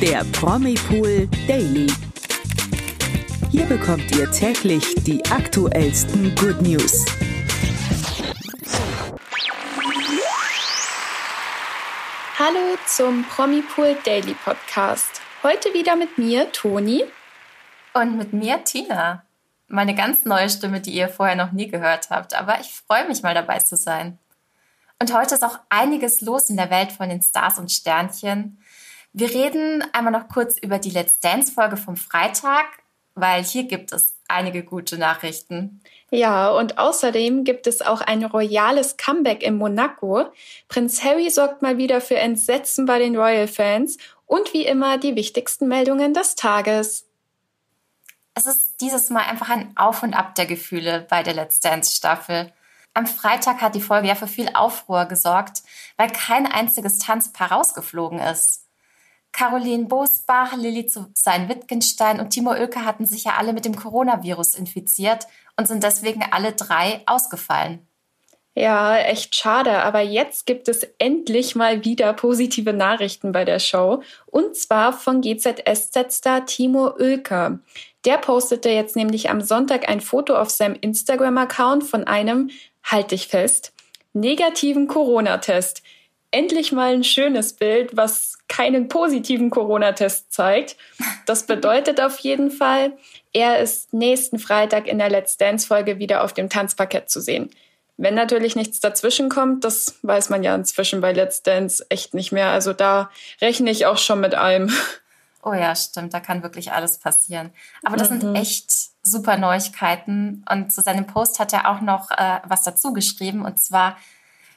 der Promipool Daily. Hier bekommt ihr täglich die aktuellsten Good News. Hallo zum Promipool Daily Podcast. Heute wieder mit mir, Toni. Und mit mir, Tina. Meine ganz neue Stimme, die ihr vorher noch nie gehört habt. Aber ich freue mich mal dabei zu sein. Und heute ist auch einiges los in der Welt von den Stars und Sternchen. Wir reden einmal noch kurz über die Let's Dance Folge vom Freitag, weil hier gibt es einige gute Nachrichten. Ja, und außerdem gibt es auch ein royales Comeback in Monaco. Prinz Harry sorgt mal wieder für Entsetzen bei den Royal-Fans und wie immer die wichtigsten Meldungen des Tages. Es ist dieses Mal einfach ein Auf und Ab der Gefühle bei der Let's Dance Staffel. Am Freitag hat die Folge ja für viel Aufruhr gesorgt, weil kein einziges Tanzpaar rausgeflogen ist. Caroline Bosbach, Lilly Sein-Wittgenstein und Timo Oelke hatten sich ja alle mit dem Coronavirus infiziert und sind deswegen alle drei ausgefallen. Ja, echt schade, aber jetzt gibt es endlich mal wieder positive Nachrichten bei der Show und zwar von GZSZ-Star Timo Oelke. Der postete jetzt nämlich am Sonntag ein Foto auf seinem Instagram-Account von einem, halt dich fest, negativen Corona-Test. Endlich mal ein schönes Bild, was keinen positiven Corona-Test zeigt. Das bedeutet auf jeden Fall, er ist nächsten Freitag in der Let's Dance-Folge wieder auf dem Tanzparkett zu sehen. Wenn natürlich nichts dazwischen kommt, das weiß man ja inzwischen bei Let's Dance echt nicht mehr. Also da rechne ich auch schon mit allem. Oh ja, stimmt, da kann wirklich alles passieren. Aber das mhm. sind echt super Neuigkeiten. Und zu seinem Post hat er auch noch äh, was dazu geschrieben. Und zwar,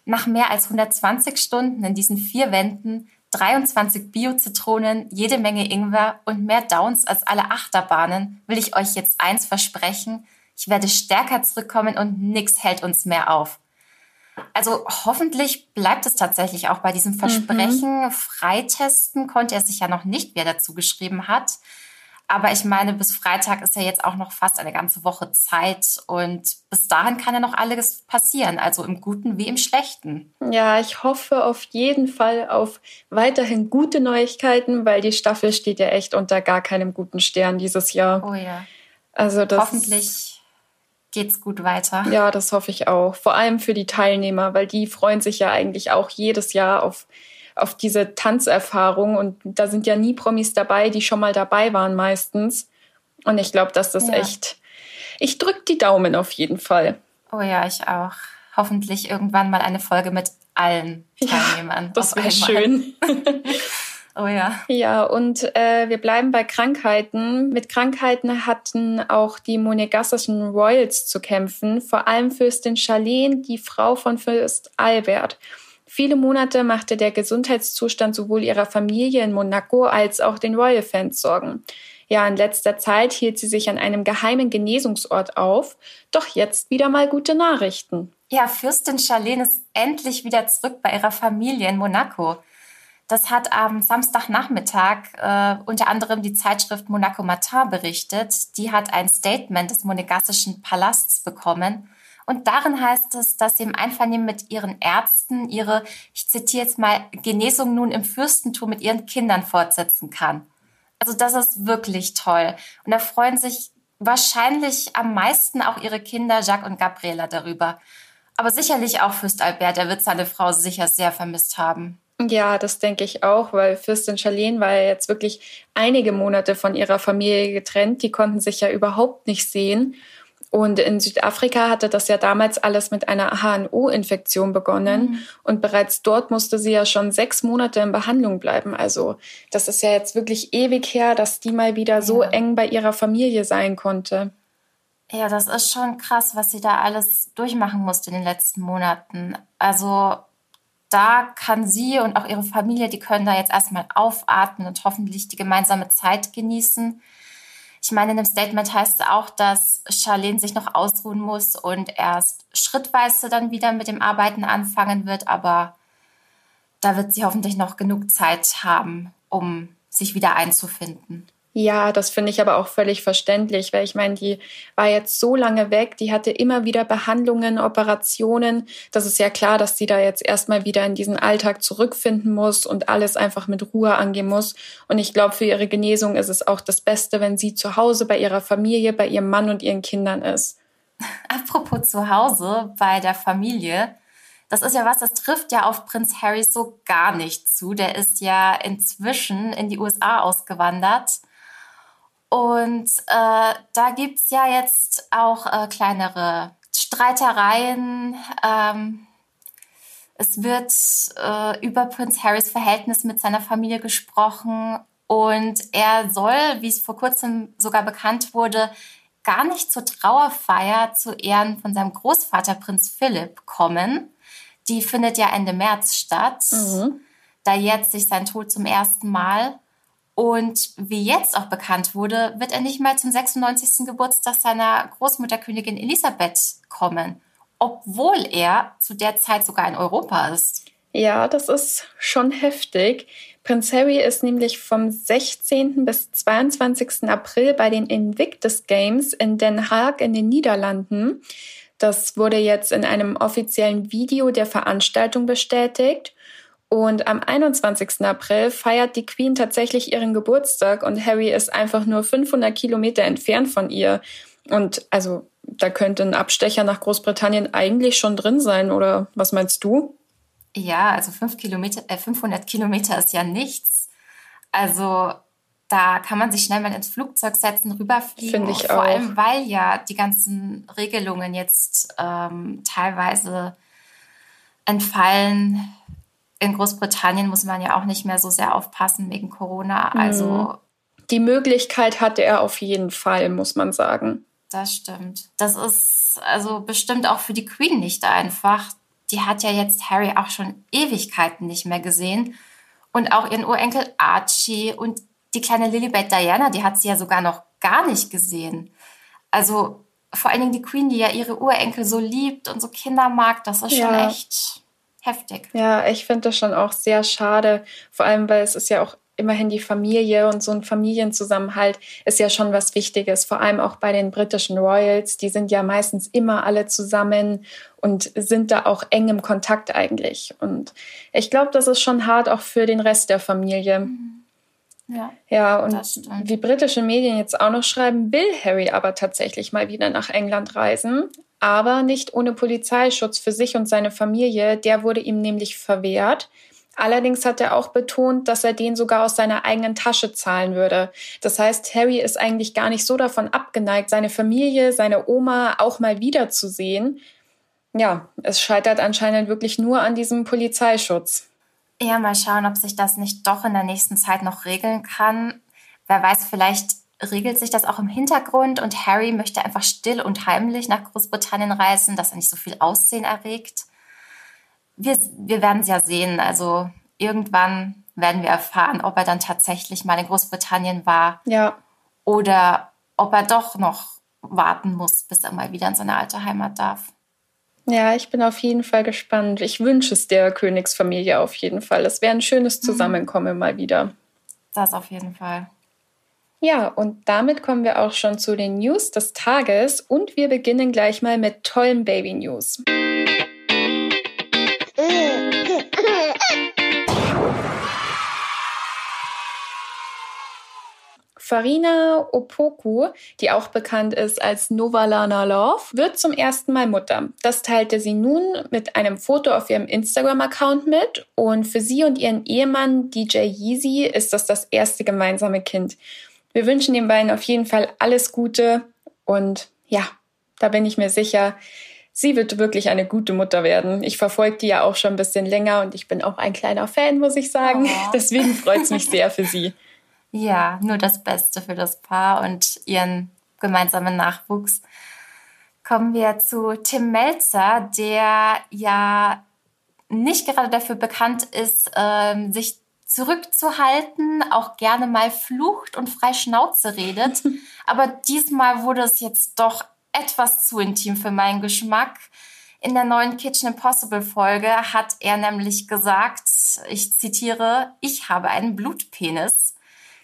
nach mehr als 120 Stunden in diesen vier Wänden, 23 Bio-Zitronen, jede Menge Ingwer und mehr Downs als alle Achterbahnen, will ich euch jetzt eins versprechen. Ich werde stärker zurückkommen und nichts hält uns mehr auf. Also hoffentlich bleibt es tatsächlich auch bei diesem Versprechen. Mhm. Freitesten konnte er sich ja noch nicht, wer dazu geschrieben hat. Aber ich meine, bis Freitag ist ja jetzt auch noch fast eine ganze Woche Zeit und bis dahin kann ja noch alles passieren, also im Guten wie im Schlechten. Ja, ich hoffe auf jeden Fall auf weiterhin gute Neuigkeiten, weil die Staffel steht ja echt unter gar keinem guten Stern dieses Jahr. Oh ja. Also das Hoffentlich geht's gut weiter. Ja, das hoffe ich auch. Vor allem für die Teilnehmer, weil die freuen sich ja eigentlich auch jedes Jahr auf auf diese Tanzerfahrung. Und da sind ja nie Promis dabei, die schon mal dabei waren meistens. Und ich glaube, dass das ja. echt. Ich drücke die Daumen auf jeden Fall. Oh ja, ich auch. Hoffentlich irgendwann mal eine Folge mit allen Teilnehmern. Ja, das wäre schön. oh ja. Ja, und äh, wir bleiben bei Krankheiten. Mit Krankheiten hatten auch die monegassischen Royals zu kämpfen, vor allem Fürstin Charlene, die Frau von Fürst Albert. Viele Monate machte der Gesundheitszustand sowohl ihrer Familie in Monaco als auch den Royal Fans Sorgen. Ja, in letzter Zeit hielt sie sich an einem geheimen Genesungsort auf. Doch jetzt wieder mal gute Nachrichten. Ja, Fürstin Charlene ist endlich wieder zurück bei ihrer Familie in Monaco. Das hat am Samstagnachmittag äh, unter anderem die Zeitschrift Monaco Matin berichtet. Die hat ein Statement des monegassischen Palasts bekommen und darin heißt es, dass sie im Einvernehmen mit ihren Ärzten ihre, ich zitiere jetzt mal, Genesung nun im Fürstentum mit ihren Kindern fortsetzen kann. Also das ist wirklich toll. Und da freuen sich wahrscheinlich am meisten auch ihre Kinder Jacques und Gabriela darüber. Aber sicherlich auch Fürst Albert, der wird seine Frau sicher sehr vermisst haben. Ja, das denke ich auch, weil Fürstin Charlene war ja jetzt wirklich einige Monate von ihrer Familie getrennt. Die konnten sich ja überhaupt nicht sehen. Und in Südafrika hatte das ja damals alles mit einer HNO-Infektion begonnen. Mhm. Und bereits dort musste sie ja schon sechs Monate in Behandlung bleiben. Also das ist ja jetzt wirklich ewig her, dass die mal wieder ja. so eng bei ihrer Familie sein konnte. Ja, das ist schon krass, was sie da alles durchmachen musste in den letzten Monaten. Also da kann sie und auch ihre Familie, die können da jetzt erstmal aufatmen und hoffentlich die gemeinsame Zeit genießen. Ich meine, in dem Statement heißt es auch, dass Charlene sich noch ausruhen muss und erst schrittweise dann wieder mit dem Arbeiten anfangen wird, aber da wird sie hoffentlich noch genug Zeit haben, um sich wieder einzufinden. Ja, das finde ich aber auch völlig verständlich, weil ich meine, die war jetzt so lange weg, die hatte immer wieder Behandlungen, Operationen. Das ist ja klar, dass sie da jetzt erstmal wieder in diesen Alltag zurückfinden muss und alles einfach mit Ruhe angehen muss. Und ich glaube, für ihre Genesung ist es auch das Beste, wenn sie zu Hause bei ihrer Familie, bei ihrem Mann und ihren Kindern ist. Apropos zu Hause bei der Familie. Das ist ja was, das trifft ja auf Prinz Harry so gar nicht zu. Der ist ja inzwischen in die USA ausgewandert und äh, da gibt es ja jetzt auch äh, kleinere Streitereien. Ähm, es wird äh, über Prinz Harrys Verhältnis mit seiner Familie gesprochen und er soll, wie es vor kurzem sogar bekannt wurde, gar nicht zur Trauerfeier zu Ehren von seinem Großvater Prinz Philipp kommen. Die findet ja Ende März statt. Mhm. Da jetzt sich sein Tod zum ersten Mal. Und wie jetzt auch bekannt wurde, wird er nicht mal zum 96. Geburtstag seiner Großmutter Königin Elisabeth kommen, obwohl er zu der Zeit sogar in Europa ist. Ja, das ist schon heftig. Prinz Harry ist nämlich vom 16. bis 22. April bei den Invictus Games in Den Haag in den Niederlanden. Das wurde jetzt in einem offiziellen Video der Veranstaltung bestätigt. Und am 21. April feiert die Queen tatsächlich ihren Geburtstag und Harry ist einfach nur 500 Kilometer entfernt von ihr. Und also da könnte ein Abstecher nach Großbritannien eigentlich schon drin sein, oder was meinst du? Ja, also fünf Kilometer, äh, 500 Kilometer ist ja nichts. Also da kann man sich schnell mal ins Flugzeug setzen, rüberfliegen. Finde ich Vor auch. allem, weil ja die ganzen Regelungen jetzt ähm, teilweise entfallen in Großbritannien muss man ja auch nicht mehr so sehr aufpassen wegen Corona. Also mhm. die Möglichkeit hatte er auf jeden Fall, muss man sagen. Das stimmt. Das ist also bestimmt auch für die Queen nicht einfach. Die hat ja jetzt Harry auch schon Ewigkeiten nicht mehr gesehen. Und auch ihren Urenkel Archie und die kleine Lilibet Diana, die hat sie ja sogar noch gar nicht gesehen. Also vor allen Dingen die Queen, die ja ihre Urenkel so liebt und so Kinder mag, das ist ja. schon echt heftig. Ja, ich finde das schon auch sehr schade. Vor allem, weil es ist ja auch immerhin die Familie und so ein Familienzusammenhalt ist ja schon was Wichtiges. Vor allem auch bei den britischen Royals. Die sind ja meistens immer alle zusammen und sind da auch eng im Kontakt eigentlich. Und ich glaube, das ist schon hart auch für den Rest der Familie. Mhm. Ja, ja, und wie britische Medien jetzt auch noch schreiben, will Harry aber tatsächlich mal wieder nach England reisen aber nicht ohne Polizeischutz für sich und seine Familie. Der wurde ihm nämlich verwehrt. Allerdings hat er auch betont, dass er den sogar aus seiner eigenen Tasche zahlen würde. Das heißt, Harry ist eigentlich gar nicht so davon abgeneigt, seine Familie, seine Oma auch mal wiederzusehen. Ja, es scheitert anscheinend wirklich nur an diesem Polizeischutz. Ja, mal schauen, ob sich das nicht doch in der nächsten Zeit noch regeln kann. Wer weiß, vielleicht regelt sich das auch im Hintergrund und Harry möchte einfach still und heimlich nach Großbritannien reisen, dass er nicht so viel Aussehen erregt. Wir, wir werden es ja sehen. Also irgendwann werden wir erfahren, ob er dann tatsächlich mal in Großbritannien war. Ja. Oder ob er doch noch warten muss, bis er mal wieder in seine alte Heimat darf. Ja, ich bin auf jeden Fall gespannt. Ich wünsche es der Königsfamilie auf jeden Fall. Es wäre ein schönes mhm. Zusammenkommen mhm. mal wieder. Das auf jeden Fall. Ja, und damit kommen wir auch schon zu den News des Tages und wir beginnen gleich mal mit tollen Baby News. Farina Opoku, die auch bekannt ist als Novalana Love, wird zum ersten Mal Mutter. Das teilte sie nun mit einem Foto auf ihrem Instagram-Account mit und für sie und ihren Ehemann DJ Yeezy ist das das erste gemeinsame Kind. Wir wünschen den beiden auf jeden Fall alles Gute und ja, da bin ich mir sicher, sie wird wirklich eine gute Mutter werden. Ich verfolge die ja auch schon ein bisschen länger und ich bin auch ein kleiner Fan, muss ich sagen. Oh. Deswegen freut es mich sehr für sie. Ja, nur das Beste für das Paar und ihren gemeinsamen Nachwuchs. Kommen wir zu Tim Melzer, der ja nicht gerade dafür bekannt ist, ähm, sich zurückzuhalten, auch gerne mal flucht und frei Schnauze redet. Aber diesmal wurde es jetzt doch etwas zu intim für meinen Geschmack. In der neuen Kitchen Impossible Folge hat er nämlich gesagt, ich zitiere, ich habe einen Blutpenis.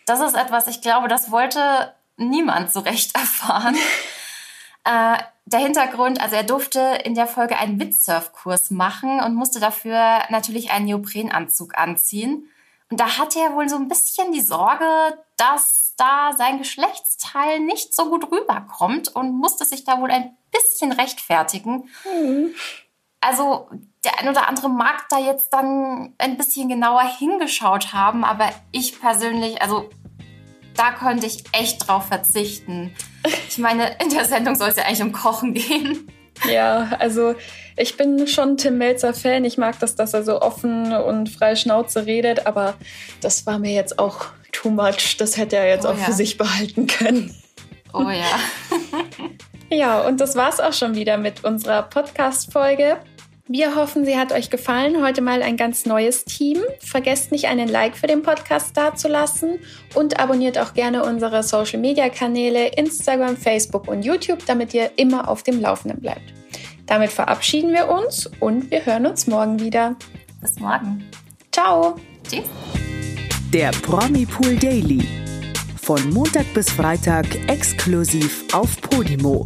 das ist etwas, ich glaube, das wollte niemand so recht erfahren. äh, der Hintergrund, also er durfte in der Folge einen Windsurfkurs machen und musste dafür natürlich einen Neoprenanzug anziehen. Und da hatte er wohl so ein bisschen die Sorge, dass da sein Geschlechtsteil nicht so gut rüberkommt und musste sich da wohl ein bisschen rechtfertigen. Mhm. Also der ein oder andere mag da jetzt dann ein bisschen genauer hingeschaut haben, aber ich persönlich, also da konnte ich echt drauf verzichten. Ich meine, in der Sendung soll es ja eigentlich um Kochen gehen. Ja, also ich bin schon Tim Melzer Fan. Ich mag das, dass er so offen und frei Schnauze redet, aber das war mir jetzt auch too much. Das hätte er jetzt oh, auch ja. für sich behalten können. Oh ja. ja, und das war's auch schon wieder mit unserer Podcast-Folge. Wir hoffen, sie hat euch gefallen. Heute mal ein ganz neues Team. Vergesst nicht, einen Like für den Podcast dazulassen und abonniert auch gerne unsere Social Media Kanäle Instagram, Facebook und YouTube, damit ihr immer auf dem Laufenden bleibt. Damit verabschieden wir uns und wir hören uns morgen wieder. Bis morgen. Ciao. Tschüss. Der Promi Pool Daily. Von Montag bis Freitag exklusiv auf Podimo.